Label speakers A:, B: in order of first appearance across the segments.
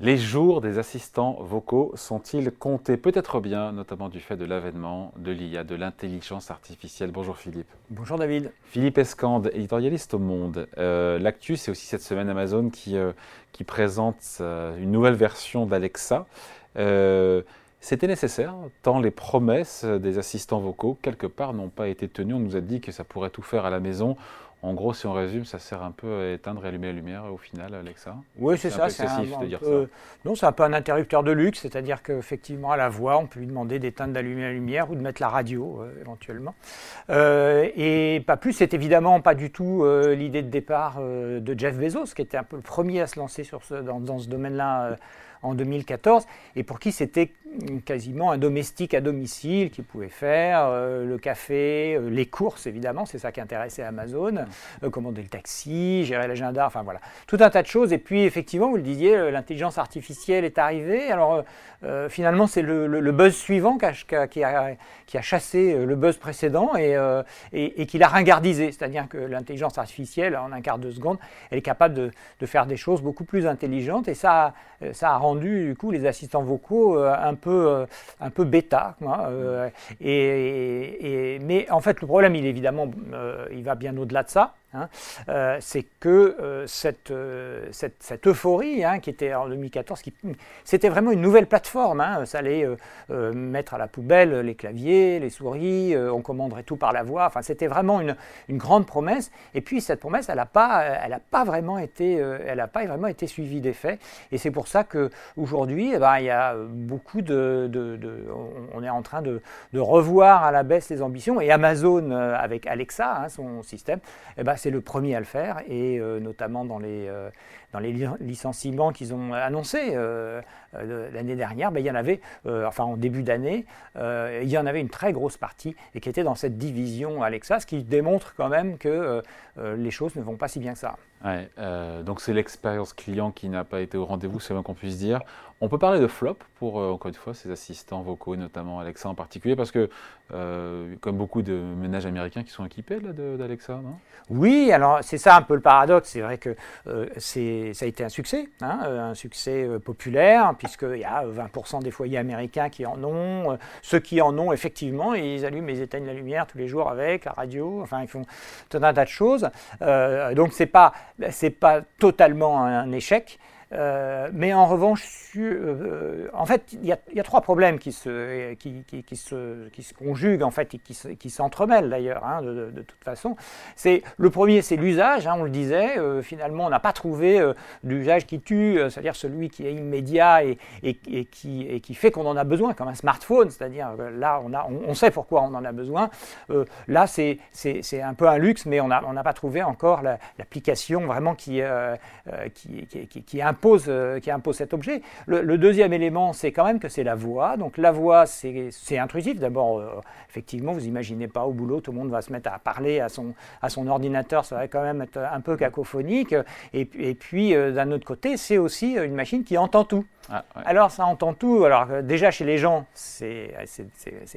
A: Les jours des assistants vocaux sont-ils comptés Peut-être bien, notamment du fait de l'avènement de l'IA, de l'intelligence artificielle? Bonjour Philippe.
B: Bonjour David.
A: Philippe Escande, éditorialiste au Monde. Euh, l'actu, c'est aussi cette semaine Amazon qui, euh, qui présente euh, une nouvelle version d'Alexa. C'était nécessaire, tant les promesses des assistants vocaux, quelque part, n'ont pas été tenues. On nous a dit que ça pourrait tout faire à la maison. En gros, si on résume, ça sert un peu à éteindre et allumer la lumière au final, Alexa
B: Oui, c'est ça.
A: C'est de dire ça.
B: Non, c'est un peu un interrupteur de luxe, c'est-à-dire qu'effectivement, à la voix, on peut lui demander d'éteindre, d'allumer la lumière ou de mettre la radio euh, éventuellement. Euh, et pas plus, c'est évidemment pas du tout euh, l'idée de départ de Jeff Bezos, qui était un peu le premier à se lancer sur ce, dans, dans ce domaine-là en 2014, et pour qui c'était quasiment un domestique à domicile qui pouvait faire euh, le café, euh, les courses évidemment, c'est ça qui intéressait Amazon, mm. euh, commander le taxi, gérer l'agenda, enfin voilà, tout un tas de choses. Et puis effectivement, vous le disiez, l'intelligence artificielle est arrivée. Alors finalement, c'est le, buzz suivant qui a, qui, a, qui a, chassé le buzz précédent et, et, qui l'a ringardisé. C'est-à-dire que l'intelligence artificielle, en un quart de seconde, elle est capable de, de, faire des choses beaucoup plus intelligentes et ça, ça a rendu du coup les assistants vocaux un peu, euh, un peu bêta. Euh, et, mais en fait, le problème, il évidemment, euh, il va bien au-delà de ça. Hein, euh, c'est que euh, cette, euh, cette, cette, euphorie hein, qui était en 2014, c'était vraiment une nouvelle plateforme. Hein, ça allait mettre à la poubelle les claviers, les souris, on commanderait tout par la voix. Enfin, c'était vraiment une, une, grande promesse. Et puis cette promesse, elle n'a pas, pas vraiment été, pas vraiment été suivie des faits. Et c'est pour ça que aujourd'hui, eh ben, il y a beaucoup de, on est en train de, de, revoir à la baisse les ambitions. Et Amazon avec Alexa, son système, eh ben, c'est le premier à le faire, et euh, notamment dans les, euh, dans les licenciements qu'ils ont annoncés euh, l'année dernière, ben, il y en avait, enfin en début d'année, il y en avait une très grosse partie et qui était dans cette division Alexa, ce qui démontre quand même que les choses ne vont pas si bien que ça.
A: Ouais, donc c'est l'expérience client qui n'a pas été au rendez-vous, c'est bien qu'on puisse dire. On peut parler de flop pour, encore une fois, ces assistants vocaux, notamment Alexa en particulier, parce que, comme beaucoup de ménages américains qui sont équipés d'Alexa, non?
B: Oui, alors c'est ça un peu le paradoxe. C'est vrai que euh, ça a été un succès, hein, euh, un succès euh, populaire, puisqu'il y a 20% des foyers américains qui en ont. ceux qui en ont, effectivement, ils allument et éteignent la lumière tous les jours avec, la radio, enfin, ils font tout un tas de choses. donc, ce n'est pas, pas totalement un échec. Euh, mais en revanche, euh, en fait, il y, a trois problèmes qui se, qui, se, qui se conjuguent en fait et qui, s'entremêlent d'ailleurs, hein, de, toute façon. Le premier, c'est l'usage. Hein, on le disait. Euh, finalement, on n'a pas trouvé l'usage qui tue, c'est-à-dire celui qui est immédiat et, et, qui, et qui fait qu'on en a besoin, comme un smartphone. C'est-à-dire là, on, a, on, sait pourquoi on en a besoin. là, c'est, un peu un luxe, mais on n'a on pas trouvé encore l'application vraiment qui, qui, qui, qui, est impose, euh, qui impose cet objet. Le, deuxième élément, c'est quand même que c'est la voix. Donc la voix, c'est intrusif. D'abord, euh, effectivement, vous imaginez pas au boulot, tout le monde va se mettre à parler à son, à son ordinateur, ça va quand même être un peu cacophonique. Et, puis, euh, d'un autre côté, c'est aussi une machine qui entend tout. Ah, Alors ça entend tout. Alors déjà chez les gens, c'est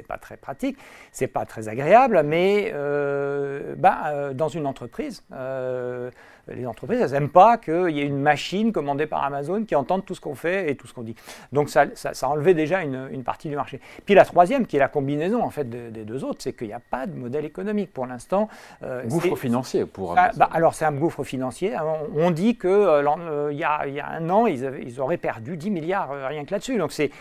B: pas très pratique, c'est pas très agréable, mais euh, bah, euh, dans une entreprise, euh, les entreprises, elles n'aiment pas qu'il y ait une machine commandée par Amazon qui entende tout ce qu'on fait et tout ce qu'on dit. Donc ça, ça, ça enlevait déjà une, une, partie du marché. Puis la troisième, qui est la combinaison en fait des deux autres, c'est qu'il n'y a pas de modèle économique pour l'instant.
A: gouffre financier pour
B: ah, Amazon. Bah, alors c'est un gouffre financier. On, dit que il y, a, y, a un an, ils, avaient, ils auraient perdu 10 milliards euh, rien que là-dessus. Donc c'est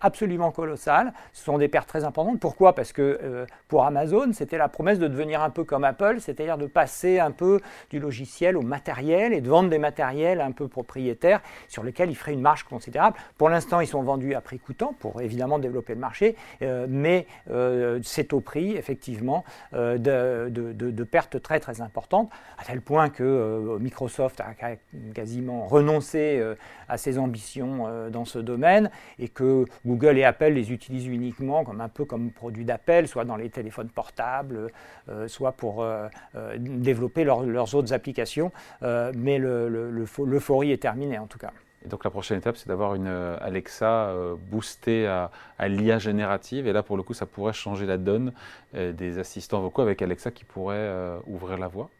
B: absolument colossal. Ce sont des pertes très importantes. Pourquoi? Parce que euh, pour Amazon, c'était la promesse de devenir un peu comme Apple, c'est-à-dire de passer un peu du logiciel au matériel et de vendre des matériels un peu propriétaires sur lesquels ils feraient une marge considérable. Pour l'instant, ils sont vendus à prix coûtant pour évidemment développer le marché, euh, mais c'est au prix effectivement de, de, de, pertes très très importantes, à tel point que Microsoft a quasiment renoncé à ses ambitions dans ce domaine et que Google et Apple les utilisent uniquement comme un peu comme produit d'appel, soit dans les téléphones portables, euh, soit pour euh, euh, développer leurs autres applications. mais l'euphorie le, est terminée en tout cas.
A: Et donc la prochaine étape, c'est d'avoir une Alexa boostée à, l'IA générative. Et là, pour le coup, ça pourrait changer la donne des assistants vocaux avec Alexa qui pourrait ouvrir la voix.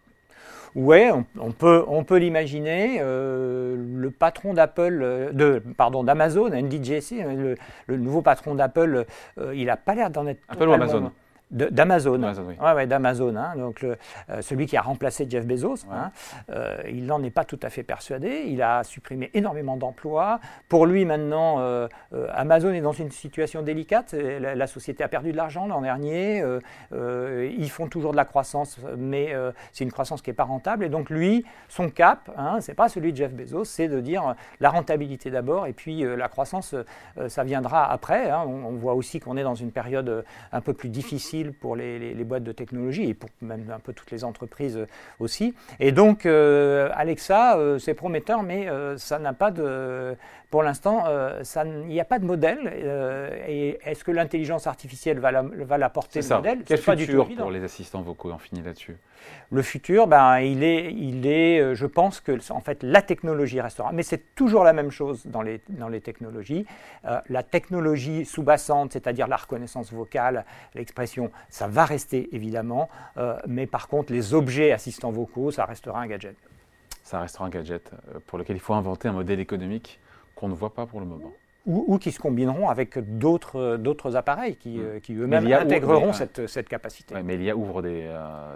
B: Ouais, on, peut, on peut l'imaginer. le patron d'Apple, de, pardon, d'Amazon, NDJC, le, le, nouveau patron d'Apple, il n'a pas l'air d'en être.
A: Apple ou Amazon?
B: D'Amazon. Oui. Ouais, d'Amazon. Hein. donc euh, celui qui a remplacé Jeff Bezos. Hein. Euh, il n'en est pas tout à fait persuadé. Il a supprimé énormément d'emplois. Pour lui, maintenant, euh, Amazon est dans une situation délicate. La, société a perdu de l'argent l'an dernier. ils font toujours de la croissance, mais c'est une croissance qui n'est pas rentable. Et donc lui, son cap, hein, c'est pas celui de Jeff Bezos, c'est de dire la rentabilité d'abord et puis la croissance, ça viendra après. Hein. on voit aussi qu'on est dans une période un peu plus difficile pour les, boîtes de technologie et pour même un peu toutes les entreprises aussi. Et donc, euh, Alexa, euh, c'est prometteur, mais euh, ça n'a pas de. Pour l'instant, il n'y a pas de modèle. et est-ce que l'intelligence artificielle va, l'apporter
A: la,
B: le modèle?
A: Quel futur pour les assistants vocaux On finit là-dessus?
B: Le futur, ben, il est, il est, je pense que en fait, la technologie restera. Mais c'est toujours la même chose dans les, dans les technologies. la technologie sous-bassante, c'est-à-dire la reconnaissance vocale, l'expression ça va rester évidemment, euh, mais par contre, les objets assistants vocaux, ça restera un gadget.
A: Ça restera un gadget euh, pour lequel il faut inventer un modèle économique qu'on ne voit pas pour le moment.
B: Ou, qui se combineront avec d'autres appareils qui, euh, qui eux-mêmes intégreront cette, cette, capacité.
A: mais l'IA ouvre des,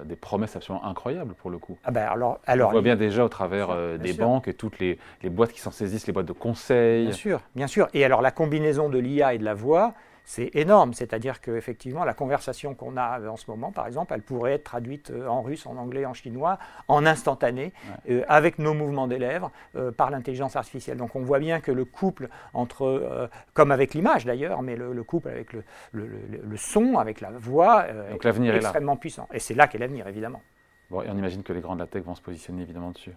A: des, promesses absolument incroyables pour le coup.
B: Ah ben alors, alors,
A: On voit bien déjà au travers des banques et toutes les, les boîtes qui s'en saisissent, les boîtes de conseil.
B: Bien sûr, bien sûr. Et alors la combinaison de l'IA et de la voix, c'est énorme. C'est-à-dire qu'effectivement, la conversation qu'on a en ce moment, par exemple, elle pourrait être traduite euh, en russe, en anglais, en chinois, en instantané, euh, avec nos mouvements des lèvres, euh, par l'intelligence artificielle. Donc on voit bien que le couple entre, comme avec l'image d'ailleurs, mais le, couple avec le, le, son, avec la voix, est, extrêmement puissant. Et c'est là qu'est l'avenir, évidemment.
A: Bon, et on imagine que les grands de la tech vont se positionner évidemment dessus.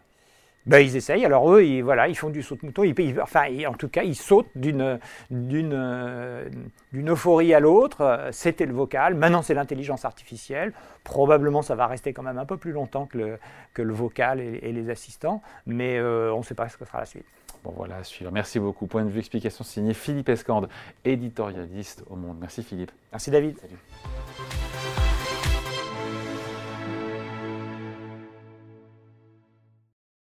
B: Ben, ils essayent. Alors eux, ils, voilà, ils font du saut-mouton. Ils, enfin, en tout cas, ils sautent d'une, d'une, d'une euphorie à l'autre. C'était le vocal. Maintenant, c'est l'intelligence artificielle. Probablement, ça va rester quand même un peu plus longtemps que le, que le vocal et, les assistants. Mais euh, on ne sait pas ce que sera la suite.
A: Bon, voilà, à suivre. Merci beaucoup. Point de vue, explication signé Philippe Escande, éditorialiste au Monde. Merci Philippe.
B: Merci David.
A: Salut.